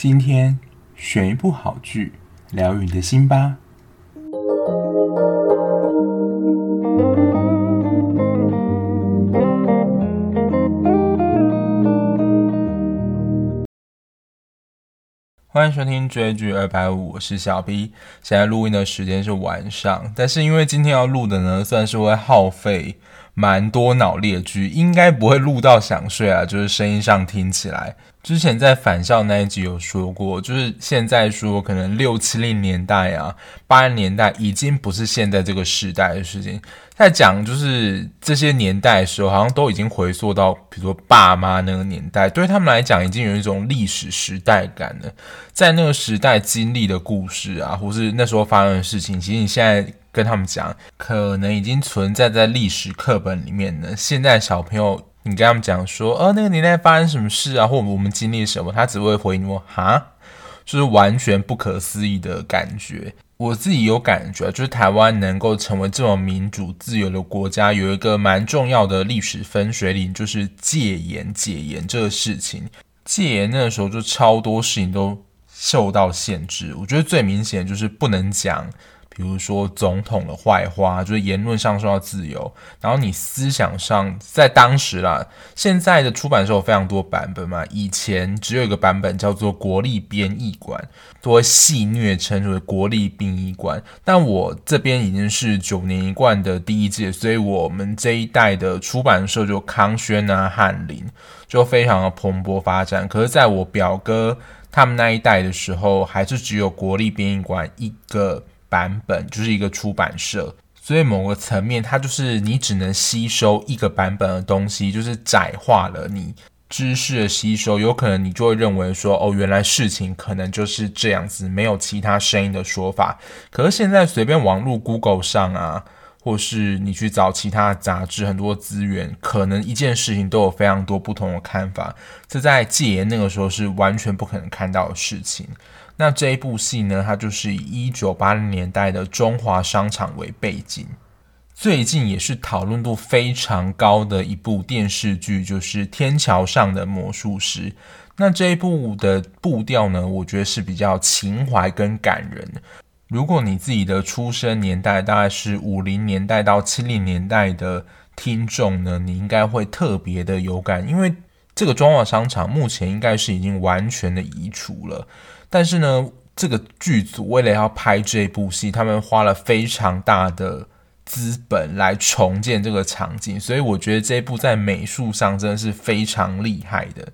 今天选一部好剧，疗愈你的心吧。欢迎收听追剧二百五，我是小 B。现在录音的时间是晚上，但是因为今天要录的呢，算是会耗费蛮多脑力的剧，应该不会录到想睡啊，就是声音上听起来。之前在返校那一集有说过，就是现在说可能六七零年代啊、八零年代已经不是现在这个时代的事情。在讲就是这些年代的时候，好像都已经回溯到，比如说爸妈那个年代，对他们来讲已经有一种历史时代感了。在那个时代经历的故事啊，或是那时候发生的事情，其实你现在跟他们讲，可能已经存在在历史课本里面呢。现在小朋友。你跟他们讲说，哦，那个年代发生什么事啊，或我们经历什么，他只会回你说，哈，就是完全不可思议的感觉。我自己有感觉，就是台湾能够成为这么民主自由的国家，有一个蛮重要的历史分水岭，就是戒严戒严这个事情。戒严那个时候，就超多事情都受到限制。我觉得最明显就是不能讲。比如说总统的坏话，就是言论上受到自由，然后你思想上，在当时啦，现在的出版社有非常多版本嘛，以前只有一个版本叫做国立编译馆，都会戏谑称为国立殡仪馆。但我这边已经是九年一贯的第一届，所以我们这一代的出版社就康轩啊、翰林，就非常的蓬勃发展。可是在我表哥他们那一代的时候，还是只有国立编译馆一个。版本就是一个出版社，所以某个层面，它就是你只能吸收一个版本的东西，就是窄化了你知识的吸收。有可能你就会认为说，哦，原来事情可能就是这样子，没有其他声音的说法。可是现在随便网络 Google 上啊，或是你去找其他杂志，很多资源，可能一件事情都有非常多不同的看法。这在戒严那个时候是完全不可能看到的事情。那这一部戏呢，它就是以一九八零年代的中华商场为背景。最近也是讨论度非常高的一部电视剧，就是《天桥上的魔术师》。那这一部的步调呢，我觉得是比较情怀跟感人。如果你自己的出生年代大概是五零年代到七零年代的听众呢，你应该会特别的有感，因为这个中华商场目前应该是已经完全的移除了。但是呢，这个剧组为了要拍这部戏，他们花了非常大的资本来重建这个场景，所以我觉得这一部在美术上真的是非常厉害的。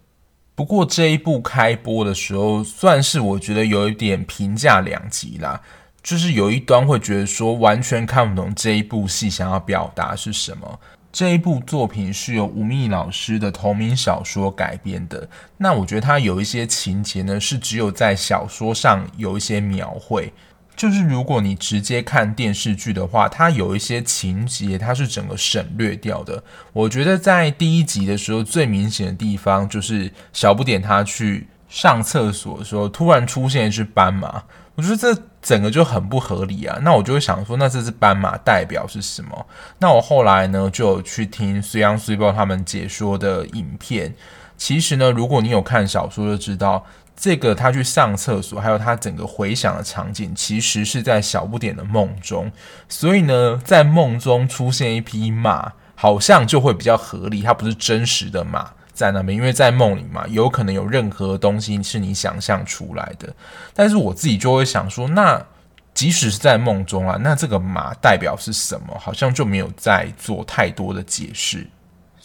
不过这一部开播的时候，算是我觉得有一点评价两极啦，就是有一端会觉得说完全看不懂这一部戏想要表达是什么。这一部作品是由吴宓老师的同名小说改编的。那我觉得它有一些情节呢，是只有在小说上有一些描绘。就是如果你直接看电视剧的话，它有一些情节它是整个省略掉的。我觉得在第一集的时候，最明显的地方就是小不点他去上厕所的时候，突然出现一只斑马。我觉得这整个就很不合理啊！那我就会想说，那这只斑马代表是什么？那我后来呢，就有去听水央水报他们解说的影片。其实呢，如果你有看小说，就知道这个他去上厕所，还有他整个回想的场景，其实是在小不点的梦中。所以呢，在梦中出现一匹马，好像就会比较合理，它不是真实的马。在那边，因为在梦里嘛，有可能有任何东西是你想象出来的。但是我自己就会想说，那即使是在梦中啊，那这个马代表是什么？好像就没有再做太多的解释。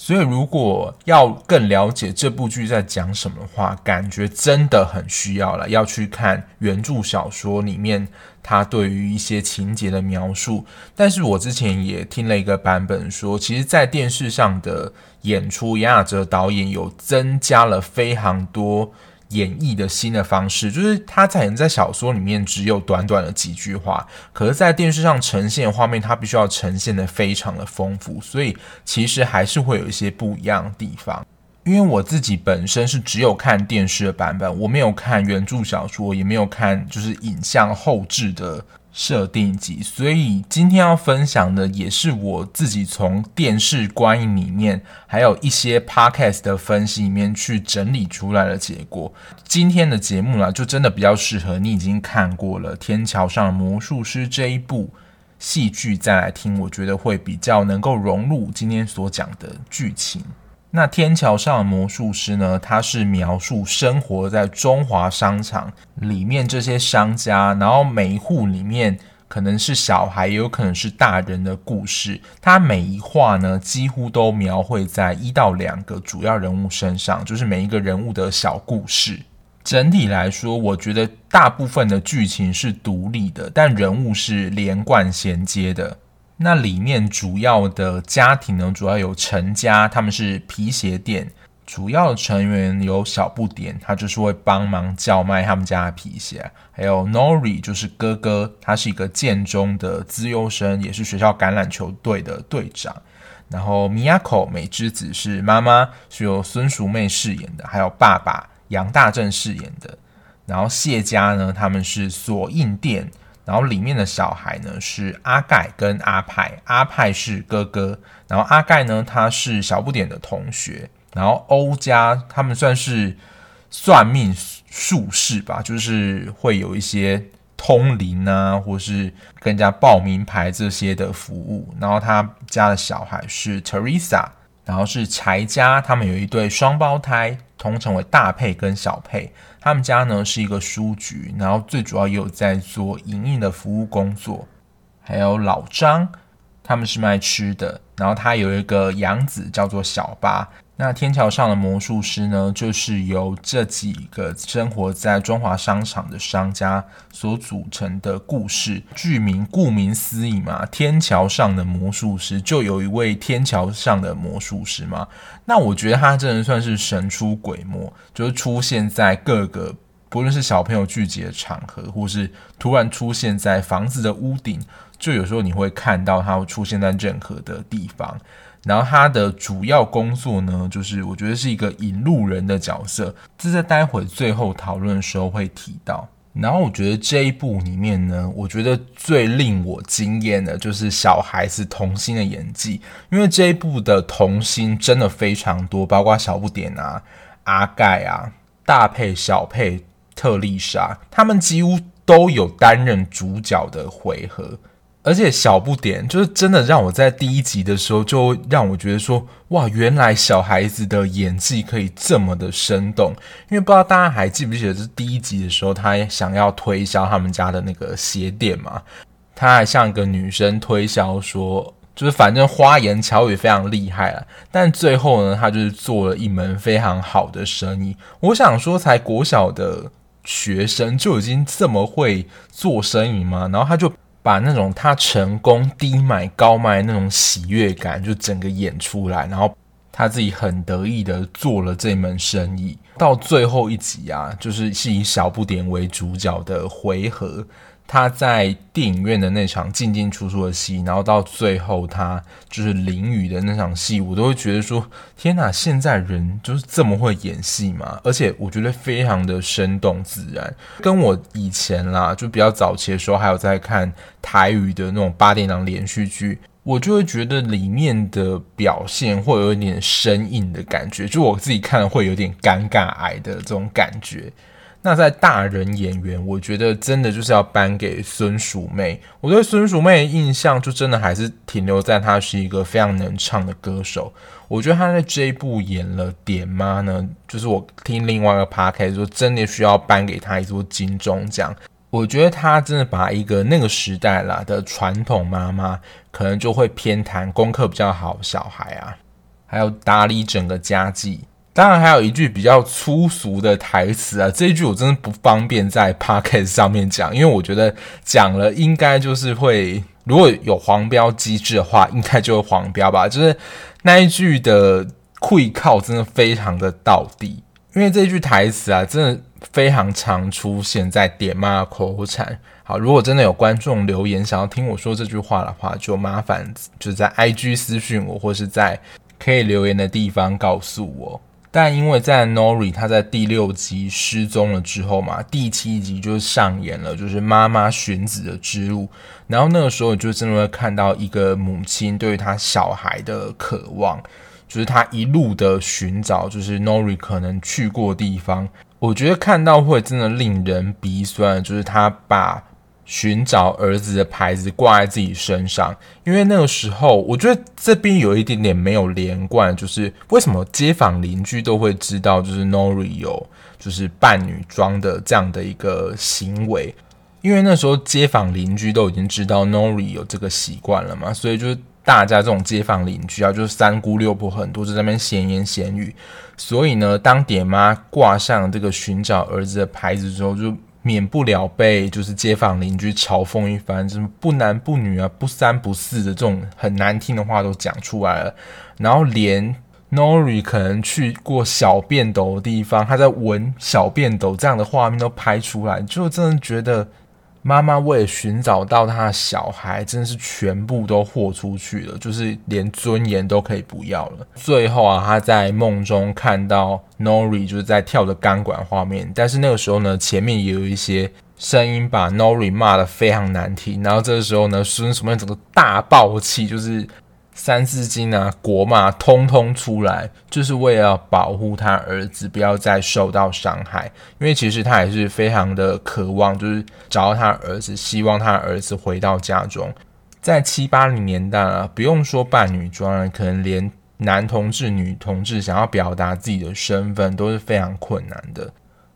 所以，如果要更了解这部剧在讲什么的话，感觉真的很需要了，要去看原著小说里面他对于一些情节的描述。但是我之前也听了一个版本说，其实，在电视上的演出，杨雅哲导演有增加了非常多。演绎的新的方式，就是它可能在小说里面只有短短的几句话，可是，在电视上呈现的画面，它必须要呈现的非常的丰富，所以其实还是会有一些不一样的地方。因为我自己本身是只有看电视的版本，我没有看原著小说，也没有看就是影像后置的设定集，所以今天要分享的也是我自己从电视观影里面，还有一些 podcast 的分析里面去整理出来的结果。今天的节目呢，就真的比较适合你已经看过了《天桥上魔术师》这一部戏剧再来听，我觉得会比较能够融入今天所讲的剧情。那天桥上的魔术师呢？他是描述生活在中华商场里面这些商家，然后每一户里面可能是小孩，也有可能是大人的故事。他每一画呢，几乎都描绘在一到两个主要人物身上，就是每一个人物的小故事。整体来说，我觉得大部分的剧情是独立的，但人物是连贯衔接的。那里面主要的家庭呢，主要有陈家，他们是皮鞋店，主要成员有小不点，他就是会帮忙叫卖他们家的皮鞋，还有 Nori 就是哥哥，他是一个建中的资优生，也是学校橄榄球队的队长，然后 Miyako 美之子是妈妈，是由孙淑媚饰演的，还有爸爸杨大正饰演的，然后谢家呢，他们是锁印店。然后里面的小孩呢是阿盖跟阿派，阿派是哥哥，然后阿盖呢他是小不点的同学，然后欧家他们算是算命术士吧，就是会有一些通灵啊，或是跟人家报名牌这些的服务。然后他家的小孩是 Teresa，然后是柴家，他们有一对双胞胎，通称为大佩跟小佩。他们家呢是一个书局，然后最主要也有在做营运的服务工作。还有老张，他们是卖吃的，然后他有一个养子叫做小八。那天桥上的魔术师呢，就是由这几个生活在中华商场的商家所组成的故事。剧名顾名思义嘛，天桥上的魔术师就有一位天桥上的魔术师嘛。那我觉得他真的算是神出鬼没，就是出现在各个不论是小朋友聚集的场合，或是突然出现在房子的屋顶，就有时候你会看到他会出现在任何的地方。然后他的主要工作呢，就是我觉得是一个引路人的角色，这在待会最后讨论的时候会提到。然后我觉得这一部里面呢，我觉得最令我惊艳的就是小孩子童星的演技，因为这一部的童星真的非常多，包括小不点啊、阿盖啊、大佩、小佩、特丽莎，他们几乎都有担任主角的回合。而且小不点就是真的让我在第一集的时候就让我觉得说，哇，原来小孩子的演技可以这么的生动。因为不知道大家还记不记得，是第一集的时候，他想要推销他们家的那个鞋店嘛，他还向一个女生推销说，就是反正花言巧语非常厉害啊。但最后呢，他就是做了一门非常好的生意。我想说，才国小的学生就已经这么会做生意吗？然后他就。把那种他成功低买高卖那种喜悦感就整个演出来，然后他自己很得意的做了这门生意。到最后一集啊，就是是以小不点为主角的回合。他在电影院的那场进进出出的戏，然后到最后他就是淋雨的那场戏，我都会觉得说：天哪，现在人就是这么会演戏吗？而且我觉得非常的生动自然，跟我以前啦就比较早期的时候，还有在看台语的那种八点档连续剧，我就会觉得里面的表现会有一点生硬的感觉，就我自己看会有点尴尬癌的这种感觉。那在大人演员，我觉得真的就是要颁给孙淑媚。我对孙淑媚的印象就真的还是停留在她是一个非常能唱的歌手。我觉得她在这一部演了点妈呢，就是我听另外一个 podcast 说，真的需要颁给她一座金钟奖。我觉得她真的把一个那个时代啦的传统妈妈，可能就会偏袒功课比较好小孩啊，还有打理整个家计。当然还有一句比较粗俗的台词啊，这一句我真的不方便在 podcast 上面讲，因为我觉得讲了应该就是会，如果有黄标机制的话，应该就会黄标吧。就是那一句的会靠真的非常的到地，因为这句台词啊，真的非常常出现在点妈口产。好，如果真的有观众留言想要听我说这句话的话，就麻烦就在 IG 私讯我，或是在可以留言的地方告诉我。但因为在 Nori 他在第六集失踪了之后嘛，第七集就上演了就是妈妈寻子的之路，然后那个时候就真的会看到一个母亲对于他小孩的渴望，就是他一路的寻找，就是 Nori 可能去过的地方，我觉得看到会真的令人鼻酸，就是他把。寻找儿子的牌子挂在自己身上，因为那个时候我觉得这边有一点点没有连贯，就是为什么街坊邻居都会知道，就是 Nori 有就是扮女装的这样的一个行为，因为那时候街坊邻居都已经知道 Nori 有这个习惯了嘛，所以就是大家这种街坊邻居啊，就是三姑六婆很多就在那边闲言闲语，所以呢，当爹妈挂上这个寻找儿子的牌子之后，就。免不了被就是街坊邻居嘲讽一番，什么不男不女啊，不三不四的这种很难听的话都讲出来了，然后连 Nori 可能去过小便斗的地方，他在闻小便斗这样的画面都拍出来，就真的觉得。妈妈为了寻找到她的小孩，真的是全部都豁出去了，就是连尊严都可以不要了。最后啊，她在梦中看到 Nori 就是在跳着钢管画面，但是那个时候呢，前面也有一些声音把 Nori 骂得非常难听。然后这个时候呢，孙什么整个大爆气，就是。三字经啊，国骂通通出来，就是为了保护他儿子不要再受到伤害。因为其实他也是非常的渴望，就是找到他儿子，希望他儿子回到家中。在七八零年代啊，不用说扮女装了，可能连男同志、女同志想要表达自己的身份都是非常困难的。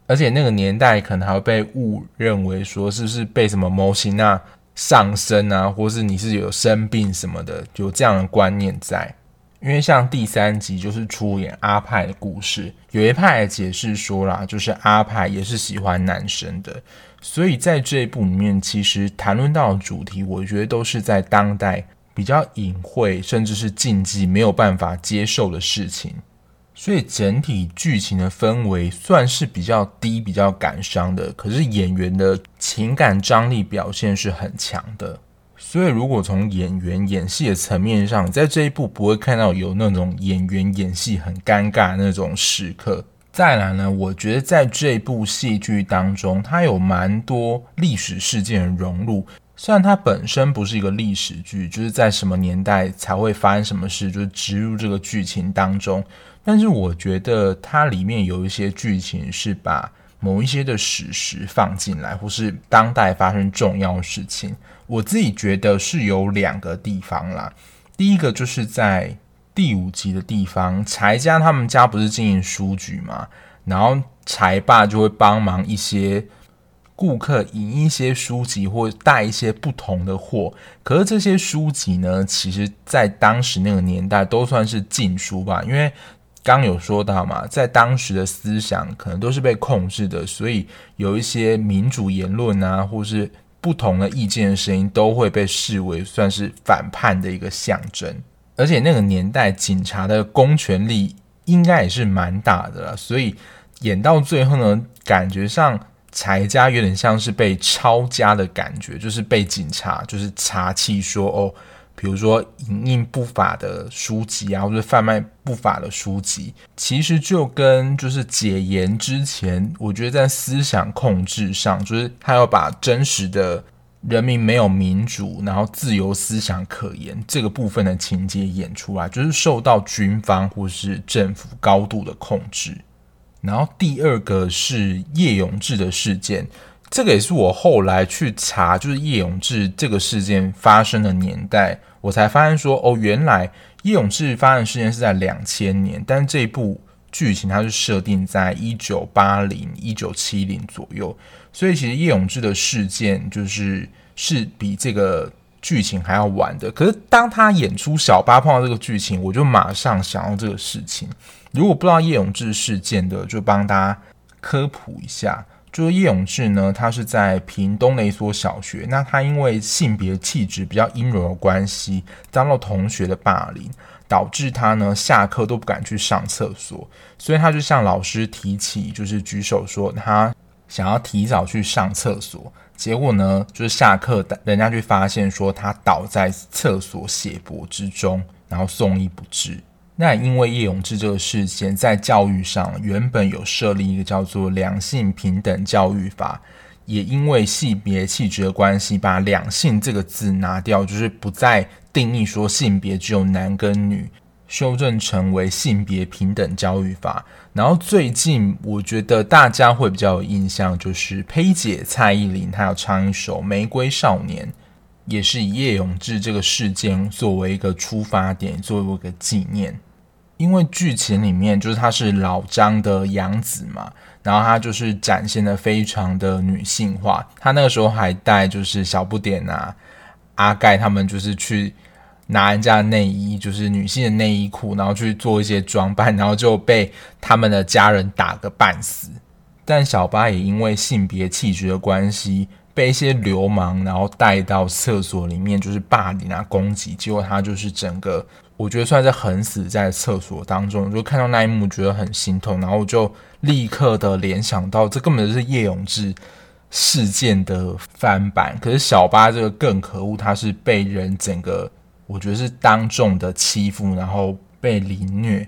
而且那个年代可能还会被误认为说是不是被什么魔神仔上升啊，或是你是有生病什么的，有这样的观念在。因为像第三集就是出演阿派的故事，有一派解释说啦，就是阿派也是喜欢男生的，所以在这一部里面，其实谈论到的主题，我觉得都是在当代比较隐晦，甚至是禁忌，没有办法接受的事情。所以整体剧情的氛围算是比较低、比较感伤的，可是演员的情感张力表现是很强的。所以如果从演员演戏的层面上，在这一部不会看到有那种演员演戏很尴尬的那种时刻。再来呢，我觉得在这部戏剧当中，它有蛮多历史事件的融入。虽然它本身不是一个历史剧，就是在什么年代才会发生什么事，就是植入这个剧情当中。但是我觉得它里面有一些剧情是把某一些的史实放进来，或是当代发生重要事情。我自己觉得是有两个地方啦。第一个就是在第五集的地方，柴家他们家不是经营书局嘛，然后柴爸就会帮忙一些。顾客引一些书籍或带一些不同的货，可是这些书籍呢，其实在当时那个年代都算是禁书吧，因为刚有说到嘛，在当时的思想可能都是被控制的，所以有一些民主言论啊，或是不同的意见的声音，都会被视为算是反叛的一个象征。而且那个年代警察的公权力应该也是蛮大的啦，所以演到最后呢，感觉上。柴家有点像是被抄家的感觉，就是被警察就是查气说哦，比如说影印不法的书籍啊，或者贩卖不法的书籍，其实就跟就是解严之前，我觉得在思想控制上，就是他要把真实的人民没有民主，然后自由思想可言这个部分的情节演出来，就是受到军方或是政府高度的控制。然后第二个是叶永志的事件，这个也是我后来去查，就是叶永志这个事件发生的年代，我才发现说，哦，原来叶永志发生的事件是在两千年，但是这一部剧情它是设定在一九八零、一九七零左右，所以其实叶永志的事件就是是比这个剧情还要晚的。可是当他演出小八碰到这个剧情，我就马上想到这个事情。如果不知道叶永志事件的，就帮大家科普一下。就是叶永志呢，他是在屏东的一所小学。那他因为性别气质比较阴柔的关系，遭到同学的霸凌，导致他呢下课都不敢去上厕所。所以他就向老师提起，就是举手说他想要提早去上厕所。结果呢，就是下课人家就发现说他倒在厕所血泊之中，然后送医不治。那因为叶永志这个事件，在教育上原本有设立一个叫做两性平等教育法，也因为性别气质的关系，把两性这个字拿掉，就是不再定义说性别只有男跟女，修正成为性别平等教育法。然后最近我觉得大家会比较有印象，就是呸姐蔡依林她要唱一首《玫瑰少年》，也是以叶永志这个事件作为一个出发点，作为一个纪念。因为剧情里面就是他是老张的养子嘛，然后他就是展现的非常的女性化。他那个时候还带就是小不点啊、阿盖他们就是去拿人家的内衣，就是女性的内衣裤，然后去做一些装扮，然后就被他们的家人打个半死。但小八也因为性别气质的关系，被一些流氓然后带到厕所里面，就是霸凌啊、攻击，结果他就是整个。我觉得算是横死在厕所当中，就看到那一幕觉得很心痛，然后我就立刻的联想到，这根本就是叶永志事件的翻版。可是小八这个更可恶，他是被人整个，我觉得是当众的欺负，然后被凌虐。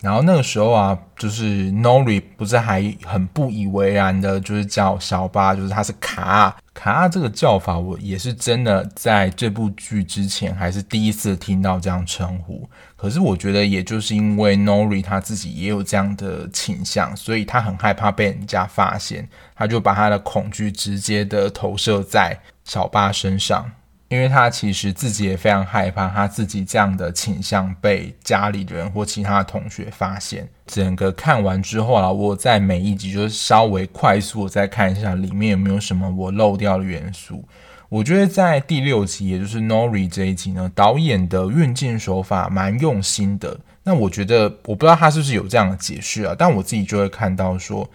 然后那个时候啊，就是 Nori 不是还很不以为然的，就是叫小八，就是他是卡卡这个叫法，我也是真的在这部剧之前还是第一次听到这样称呼。可是我觉得，也就是因为 Nori 他自己也有这样的倾向，所以他很害怕被人家发现，他就把他的恐惧直接的投射在小八身上。因为他其实自己也非常害怕，他自己这样的倾向被家里人或其他同学发现。整个看完之后啊，我在每一集就是稍微快速再看一下里面有没有什么我漏掉的元素。我觉得在第六集，也就是 Nori 这一集呢，导演的运镜手法蛮用心的。那我觉得，我不知道他是不是有这样的解释啊，但我自己就会看到说。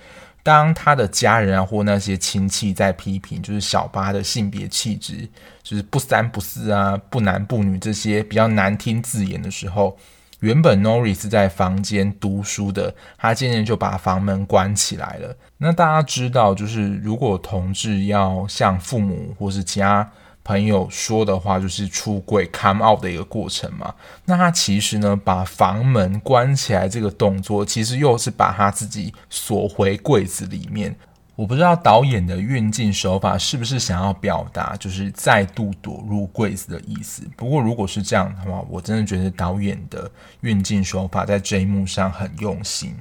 当他的家人啊，或那些亲戚在批评，就是小巴的性别气质，就是不三不四啊，不男不女这些比较难听字眼的时候，原本 Nori 是在房间读书的，他渐渐就把房门关起来了。那大家知道，就是如果同志要向父母或是其他。朋友说的话就是出柜 come out 的一个过程嘛，那他其实呢，把房门关起来这个动作，其实又是把他自己锁回柜子里面。我不知道导演的运镜手法是不是想要表达就是再度躲入柜子的意思。不过如果是这样的话，我真的觉得导演的运镜手法在这一幕上很用心。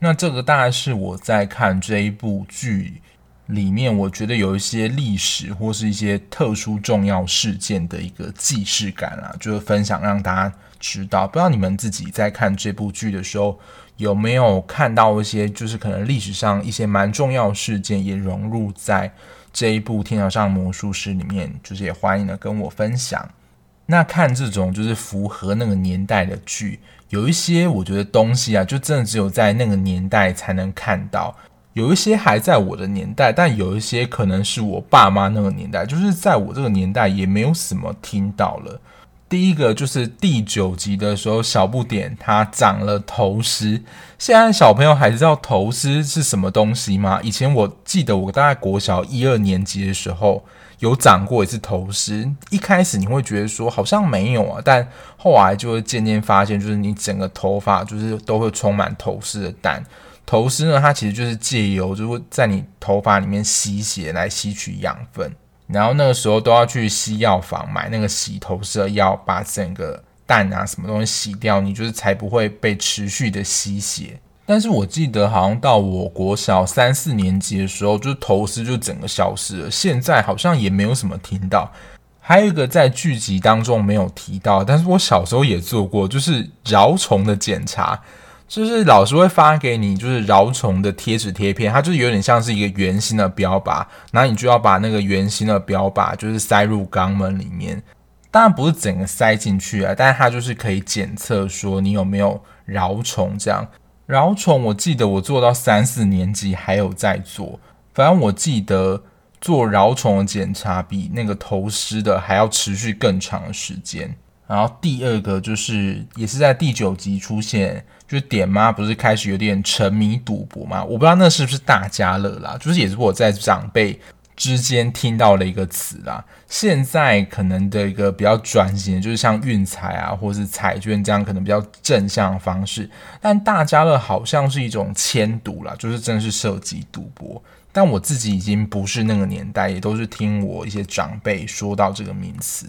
那这个大概是我在看这一部剧。里面我觉得有一些历史或是一些特殊重要事件的一个既视感啊，就是分享让大家知道。不知道你们自己在看这部剧的时候有没有看到一些，就是可能历史上一些蛮重要事件也融入在这一部《天桥上魔术师》里面，就是也欢迎的跟我分享。那看这种就是符合那个年代的剧，有一些我觉得东西啊，就真的只有在那个年代才能看到。有一些还在我的年代，但有一些可能是我爸妈那个年代，就是在我这个年代也没有什么听到了。第一个就是第九集的时候，小不点他长了头虱。现在小朋友还知道头虱是什么东西吗？以前我记得我大概国小一二年级的时候有长过一次头虱。一开始你会觉得说好像没有啊，但后来就会渐渐发现，就是你整个头发就是都会充满头虱的蛋。头丝呢，它其实就是借由就是在你头发里面吸血来吸取养分，然后那个时候都要去西药房买那个洗头丝的药，把整个蛋啊什么东西洗掉，你就是才不会被持续的吸血。但是我记得好像到我国小三四年级的时候，就是头丝就整个消失了，现在好像也没有什么听到。还有一个在剧集当中没有提到，但是我小时候也做过，就是蛲虫的检查。就是老师会发给你，就是蛲虫的贴纸贴片，它就是有点像是一个圆形的标靶，然后你就要把那个圆形的标靶就是塞入肛门里面，当然不是整个塞进去啊，但是它就是可以检测说你有没有蛲虫这样。蛲虫我记得我做到三四年级还有在做，反正我记得做蛲虫的检查比那个头虱的还要持续更长的时间。然后第二个就是也是在第九集出现。就点妈不是开始有点沉迷赌博吗？我不知道那是不是大家乐啦，就是也是我在长辈之间听到了一个词啦。现在可能的一个比较转型，就是像运彩啊，或是彩券这样可能比较正向的方式。但大家乐好像是一种迁赌啦，就是真是涉及赌博。但我自己已经不是那个年代，也都是听我一些长辈说到这个名词。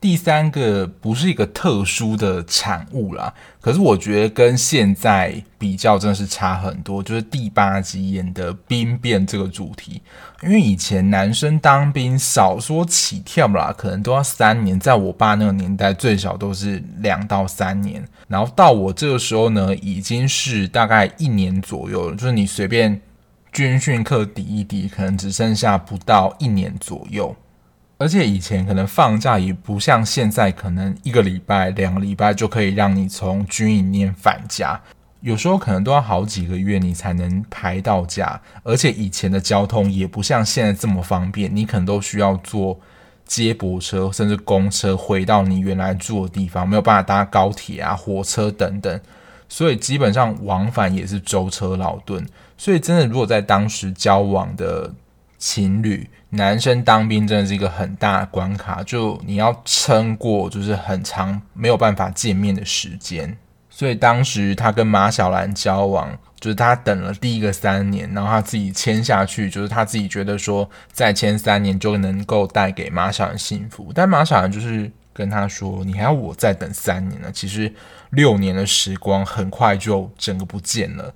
第三个不是一个特殊的产物啦，可是我觉得跟现在比较真的是差很多。就是第八集演的兵变这个主题，因为以前男生当兵少说起跳啦，可能都要三年，在我爸那个年代最少都是两到三年，然后到我这个时候呢，已经是大概一年左右了，就是你随便。军训课抵一抵，可能只剩下不到一年左右，而且以前可能放假也不像现在，可能一个礼拜、两个礼拜就可以让你从军营念返家，有时候可能都要好几个月你才能排到假，而且以前的交通也不像现在这么方便，你可能都需要坐接驳车甚至公车回到你原来住的地方，没有办法搭高铁啊、火车等等。所以基本上往返也是舟车劳顿，所以真的如果在当时交往的情侣，男生当兵真的是一个很大的关卡，就你要撑过就是很长没有办法见面的时间。所以当时他跟马小兰交往，就是他等了第一个三年，然后他自己签下去，就是他自己觉得说再签三年就能够带给马小兰幸福，但马小兰就是。跟他说：“你还要我再等三年呢？其实六年的时光很快就整个不见了，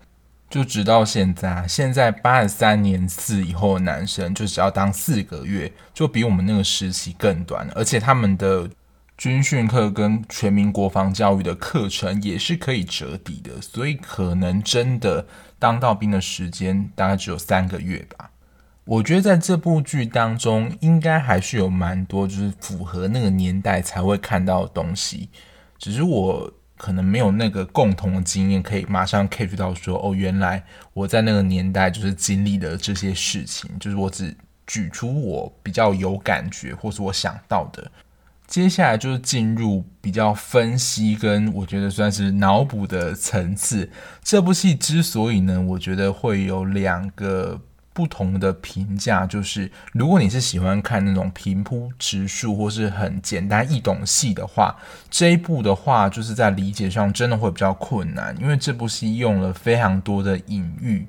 就直到现在。现在八十三年四以后的男生，就只要当四个月，就比我们那个时期更短。而且他们的军训课跟全民国防教育的课程也是可以折抵的，所以可能真的当到兵的时间大概只有三个月吧。”我觉得在这部剧当中，应该还是有蛮多就是符合那个年代才会看到的东西，只是我可能没有那个共同的经验，可以马上 catch 到说，哦，原来我在那个年代就是经历了这些事情，就是我只举出我比较有感觉或是我想到的。接下来就是进入比较分析跟我觉得算是脑补的层次。这部戏之所以呢，我觉得会有两个。不同的评价就是，如果你是喜欢看那种平铺直述或是很简单易懂戏的话，这一部的话就是在理解上真的会比较困难，因为这部戏用了非常多的隐喻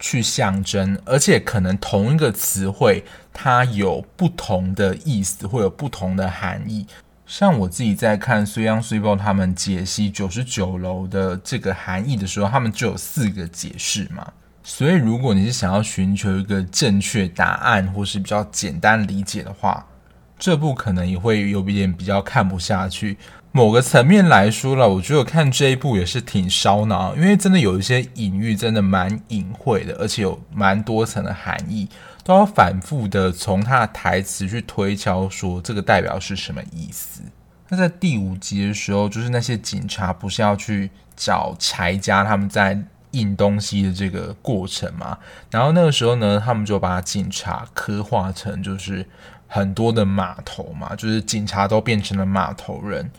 去象征，而且可能同一个词汇它有不同的意思，会有不同的含义。像我自己在看水央水报他们解析九十九楼的这个含义的时候，他们就有四个解释嘛。所以，如果你是想要寻求一个正确答案，或是比较简单理解的话，这部可能也会有一点比较看不下去。某个层面来说了，我觉得看这一部也是挺烧脑，因为真的有一些隐喻，真的蛮隐晦的，而且有蛮多层的含义，都要反复的从他的台词去推敲，说这个代表是什么意思。那在第五集的时候，就是那些警察不是要去找柴家他们在。印东西的这个过程嘛，然后那个时候呢，他们就把警察刻画成就是很多的码头嘛，就是警察都变成了码头人。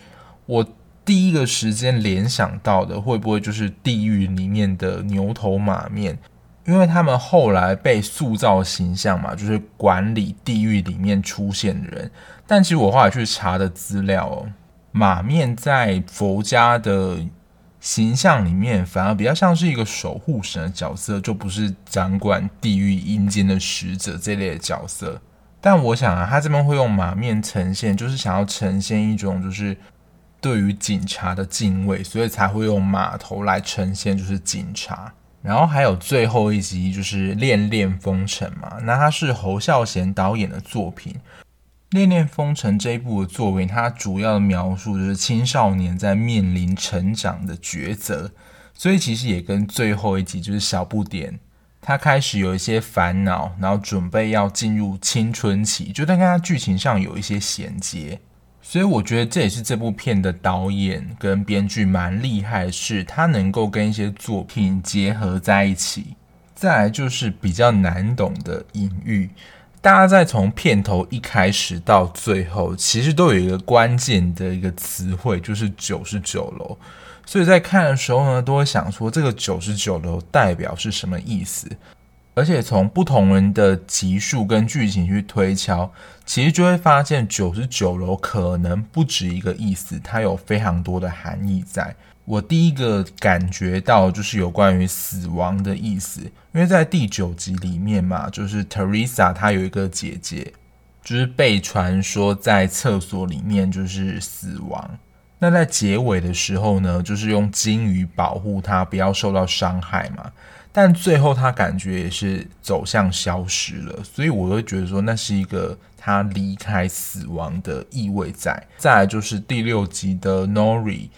我第一个时间联想到的会不会就是地狱里面的牛头马面？因为他们后来被塑造形象嘛，就是管理地狱里面出现的人。但其实我后来去查的资料哦，马面在佛家的。形象里面反而比较像是一个守护神的角色，就不是掌管地狱阴间的使者这类的角色。但我想啊，他这边会用马面呈现，就是想要呈现一种就是对于警察的敬畏，所以才会用码头来呈现就是警察。然后还有最后一集就是《恋恋风尘》嘛，那它是侯孝贤导演的作品。《恋恋风尘》这一部的作为，它主要的描述就是青少年在面临成长的抉择，所以其实也跟最后一集就是小不点，他开始有一些烦恼，然后准备要进入青春期，就在跟他剧情上有一些衔接，所以我觉得这也是这部片的导演跟编剧蛮厉害是，他能够跟一些作品结合在一起。再来就是比较难懂的隐喻。大家在从片头一开始到最后，其实都有一个关键的一个词汇，就是九十九楼。所以在看的时候呢，都会想说这个九十九楼代表是什么意思？而且从不同人的集数跟剧情去推敲，其实就会发现九十九楼可能不止一个意思，它有非常多的含义在。我第一个感觉到就是有关于死亡的意思，因为在第九集里面嘛，就是 Teresa 她有一个姐姐，就是被传说在厕所里面就是死亡。那在结尾的时候呢，就是用金鱼保护她不要受到伤害嘛。但最后她感觉也是走向消失了，所以我会觉得说那是一个她离开死亡的意味在。再来就是第六集的 Nori，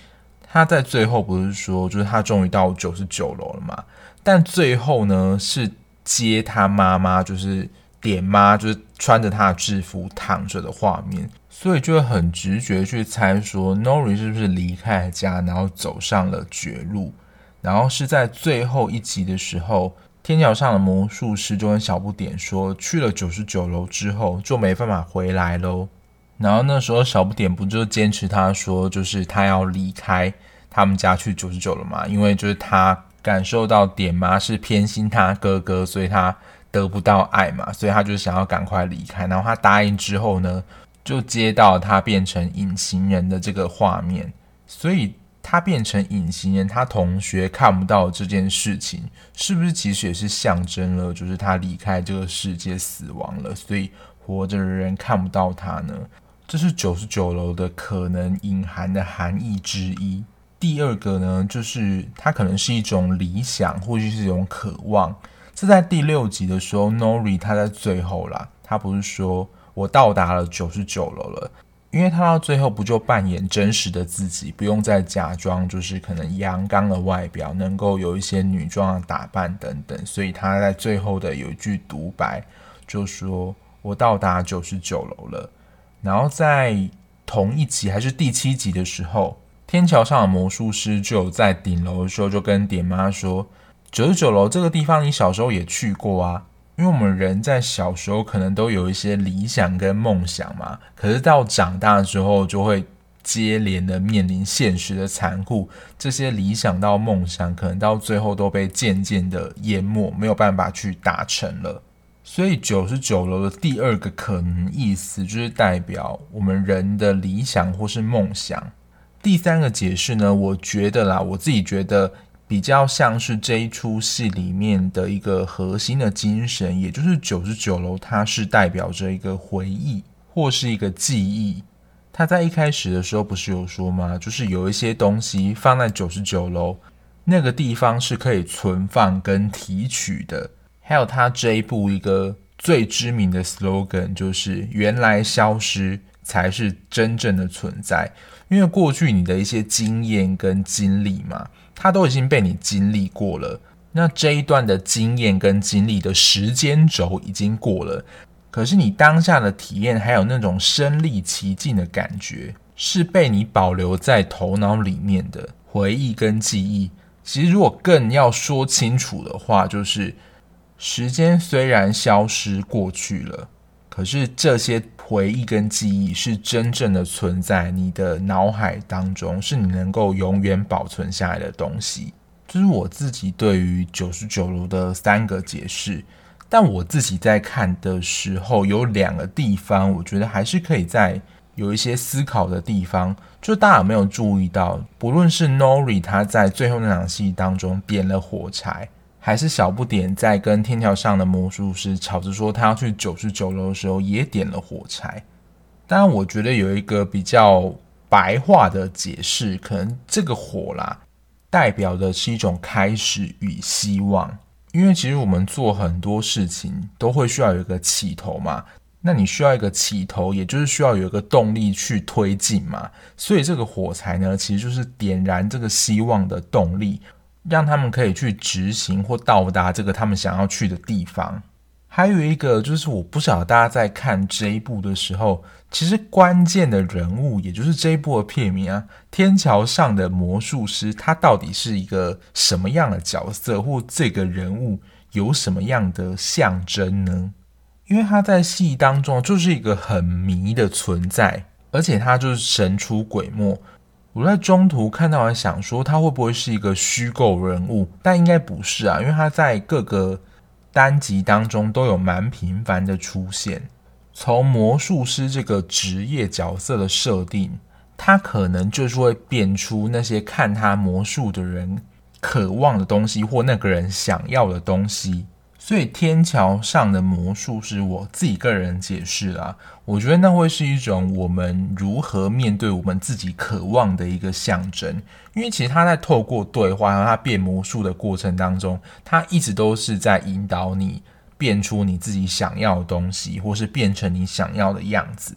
他在最后不是说就是他终于到九十九楼了嘛？但最后呢是接他妈妈，就是点妈，就是穿着他的制服躺着的画面，所以就会很直觉去猜说 Nori 是不是离开了家，然后走上了绝路。然后是在最后一集的时候，天桥上的魔术师就跟小不点说，去了九十九楼之后就没办法回来喽。然后那时候小不点不就坚持他说，就是他要离开他们家去九十九了嘛？因为就是他感受到点妈是偏心他哥哥，所以他得不到爱嘛，所以他就想要赶快离开。然后他答应之后呢，就接到他变成隐形人的这个画面，所以。他变成隐形人，他同学看不到这件事情，是不是其实也是象征了，就是他离开这个世界死亡了，所以活着的人看不到他呢？这是九十九楼的可能隐含的含义之一。第二个呢，就是它可能是一种理想，或者是一种渴望。这在第六集的时候，Nori 他在最后啦，他不是说我到达了九十九楼了。因为他到最后不就扮演真实的自己，不用再假装，就是可能阳刚的外表，能够有一些女装的打扮等等，所以他在最后的有一句独白，就说我到达九十九楼了。然后在同一集还是第七集的时候，天桥上的魔术师就在顶楼的时候就跟点妈说，九十九楼这个地方你小时候也去过啊。因为我们人在小时候可能都有一些理想跟梦想嘛，可是到长大之后就会接连的面临现实的残酷，这些理想到梦想可能到最后都被渐渐的淹没，没有办法去达成了。所以九十九楼的第二个可能意思就是代表我们人的理想或是梦想。第三个解释呢，我觉得啦，我自己觉得。比较像是这一出戏里面的一个核心的精神，也就是九十九楼，它是代表着一个回忆或是一个记忆。他在一开始的时候不是有说吗？就是有一些东西放在九十九楼那个地方是可以存放跟提取的。还有他这一部一个最知名的 slogan 就是“原来消失才是真正的存在”，因为过去你的一些经验跟经历嘛。它都已经被你经历过了，那这一段的经验跟经历的时间轴已经过了，可是你当下的体验还有那种身历其境的感觉，是被你保留在头脑里面的回忆跟记忆。其实如果更要说清楚的话，就是时间虽然消失过去了，可是这些。回忆跟记忆是真正的存在你的脑海当中，是你能够永远保存下来的东西。这是我自己对于九十九楼的三个解释。但我自己在看的时候，有两个地方，我觉得还是可以再有一些思考的地方。就大家有没有注意到，不论是 Nori 他在最后那场戏当中点了火柴。还是小不点在跟天桥上的魔术师吵着说他要去九十九楼的时候，也点了火柴。当然，我觉得有一个比较白话的解释，可能这个火啦，代表的是一种开始与希望。因为其实我们做很多事情都会需要有一个起头嘛，那你需要一个起头，也就是需要有一个动力去推进嘛。所以这个火柴呢，其实就是点燃这个希望的动力。让他们可以去执行或到达这个他们想要去的地方。还有一个就是，我不晓得大家在看这一部的时候，其实关键的人物，也就是这一部的片名啊，天桥上的魔术师，他到底是一个什么样的角色，或这个人物有什么样的象征呢？因为他在戏当中就是一个很迷的存在，而且他就是神出鬼没。我在中途看到，还想说他会不会是一个虚构人物，但应该不是啊，因为他在各个单集当中都有蛮频繁的出现。从魔术师这个职业角色的设定，他可能就是会变出那些看他魔术的人渴望的东西，或那个人想要的东西。所以天桥上的魔术是，我自己个人解释啦，我觉得那会是一种我们如何面对我们自己渴望的一个象征。因为其实他在透过对话和他变魔术的过程当中，他一直都是在引导你变出你自己想要的东西，或是变成你想要的样子。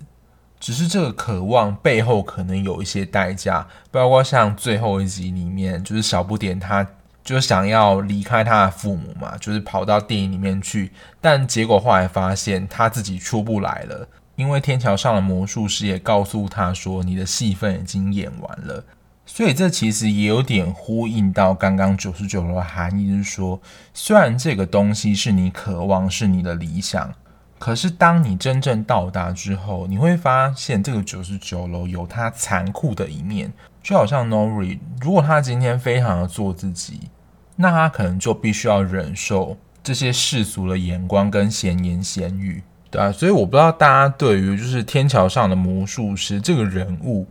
只是这个渴望背后可能有一些代价，包括像最后一集里面，就是小不点他。就想要离开他的父母嘛，就是跑到电影里面去，但结果后来发现他自己出不来了，因为天桥上的魔术师也告诉他说，你的戏份已经演完了。所以这其实也有点呼应到刚刚九十九楼的含义，就是说，虽然这个东西是你渴望，是你的理想，可是当你真正到达之后，你会发现这个九十九楼有它残酷的一面。就好像 Nori，如果他今天非常的做自己，那他可能就必须要忍受这些世俗的眼光跟闲言闲语，对啊，所以我不知道大家对于就是天桥上的魔术师这个人物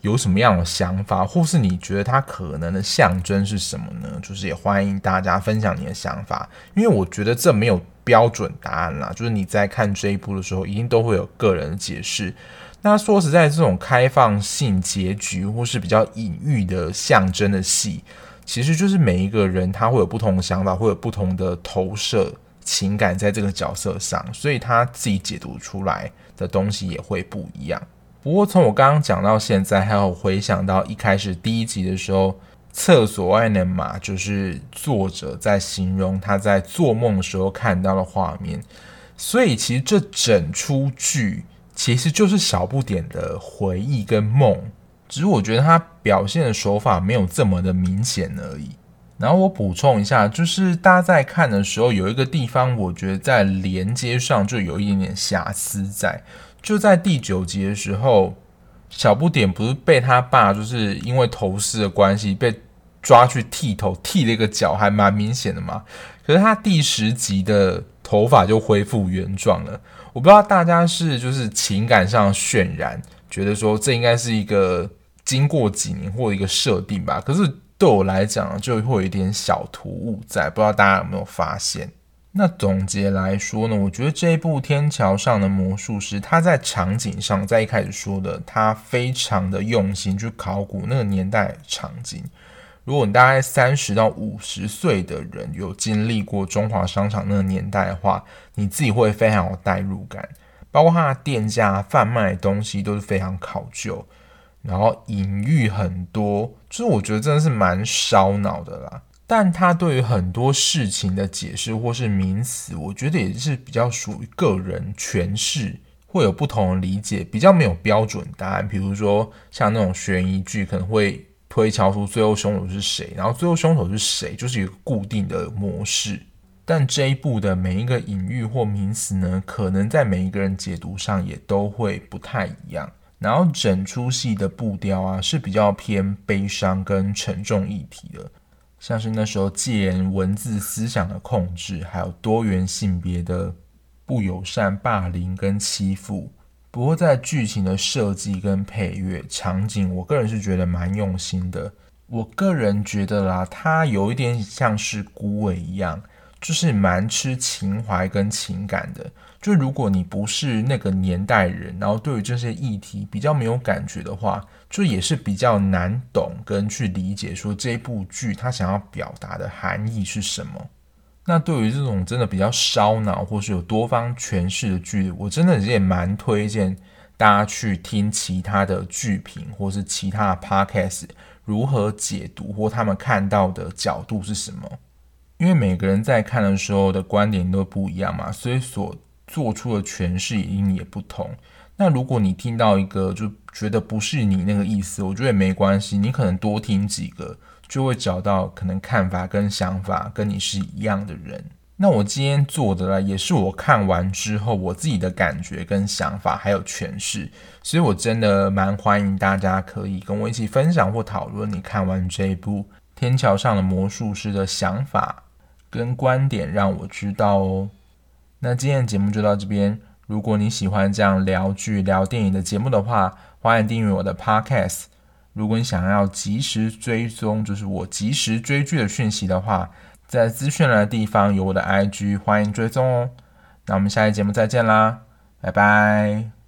有什么样的想法，或是你觉得他可能的象征是什么呢？就是也欢迎大家分享你的想法，因为我觉得这没有标准答案啦，就是你在看这一部的时候，一定都会有个人的解释。那说实在，这种开放性结局或是比较隐喻的象征的戏，其实就是每一个人他会有不同的想法，会有不同的投射情感在这个角色上，所以他自己解读出来的东西也会不一样。不过从我刚刚讲到现在，还有回想到一开始第一集的时候，厕所外的马就是作者在形容他在做梦的时候看到的画面，所以其实这整出剧。其实就是小不点的回忆跟梦，只是我觉得他表现的手法没有这么的明显而已。然后我补充一下，就是大家在看的时候，有一个地方我觉得在连接上就有一点点瑕疵在，就在第九集的时候，小不点不是被他爸就是因为头饰的关系被抓去剃头，剃了一个角，还蛮明显的嘛。可是他第十集的头发就恢复原状了。我不知道大家是就是情感上渲染，觉得说这应该是一个经过几年或一个设定吧。可是对我来讲，就会有一点小突兀在，不知道大家有没有发现？那总结来说呢，我觉得这一部《天桥上的魔术师》，他在场景上，在一开始说的，他非常的用心去考古那个年代场景。如果你大概三十到五十岁的人有经历过中华商场那个年代的话，你自己会非常有代入感。包括它的店家贩卖的东西都是非常考究，然后隐喻很多，就是我觉得真的是蛮烧脑的啦。但他对于很多事情的解释或是名词，我觉得也是比较属于个人诠释，会有不同的理解，比较没有标准答案。比如说像那种悬疑剧，可能会。推敲出最后凶手是谁，然后最后凶手是谁，就是一个固定的模式。但这一部的每一个隐喻或名词呢，可能在每一个人解读上也都会不太一样。然后整出戏的步调啊，是比较偏悲伤跟沉重议题的，像是那时候戒严文字思想的控制，还有多元性别的不友善霸凌跟欺负。不过，在剧情的设计跟配乐、场景，我个人是觉得蛮用心的。我个人觉得啦，它有一点像是孤味一样，就是蛮吃情怀跟情感的。就如果你不是那个年代人，然后对于这些议题比较没有感觉的话，就也是比较难懂跟去理解说这部剧它想要表达的含义是什么。那对于这种真的比较烧脑或是有多方诠释的剧，我真的也蛮推荐大家去听其他的剧评或是其他的 podcast 如何解读或他们看到的角度是什么。因为每个人在看的时候的观点都不一样嘛，所以所做出的诠释一定也不同。那如果你听到一个就觉得不是你那个意思，我觉得也没关系，你可能多听几个。就会找到可能看法跟想法跟你是一样的人。那我今天做的呢，也是我看完之后我自己的感觉跟想法还有诠释，所以我真的蛮欢迎大家可以跟我一起分享或讨论你看完这一部《天桥上的魔术师》的想法跟观点，让我知道哦。那今天的节目就到这边。如果你喜欢这样聊剧、聊电影的节目的话，欢迎订阅我的 Podcast。如果你想要及时追踪，就是我及时追剧的讯息的话，在资讯栏的地方有我的 IG，欢迎追踪哦。那我们下期节目再见啦，拜拜。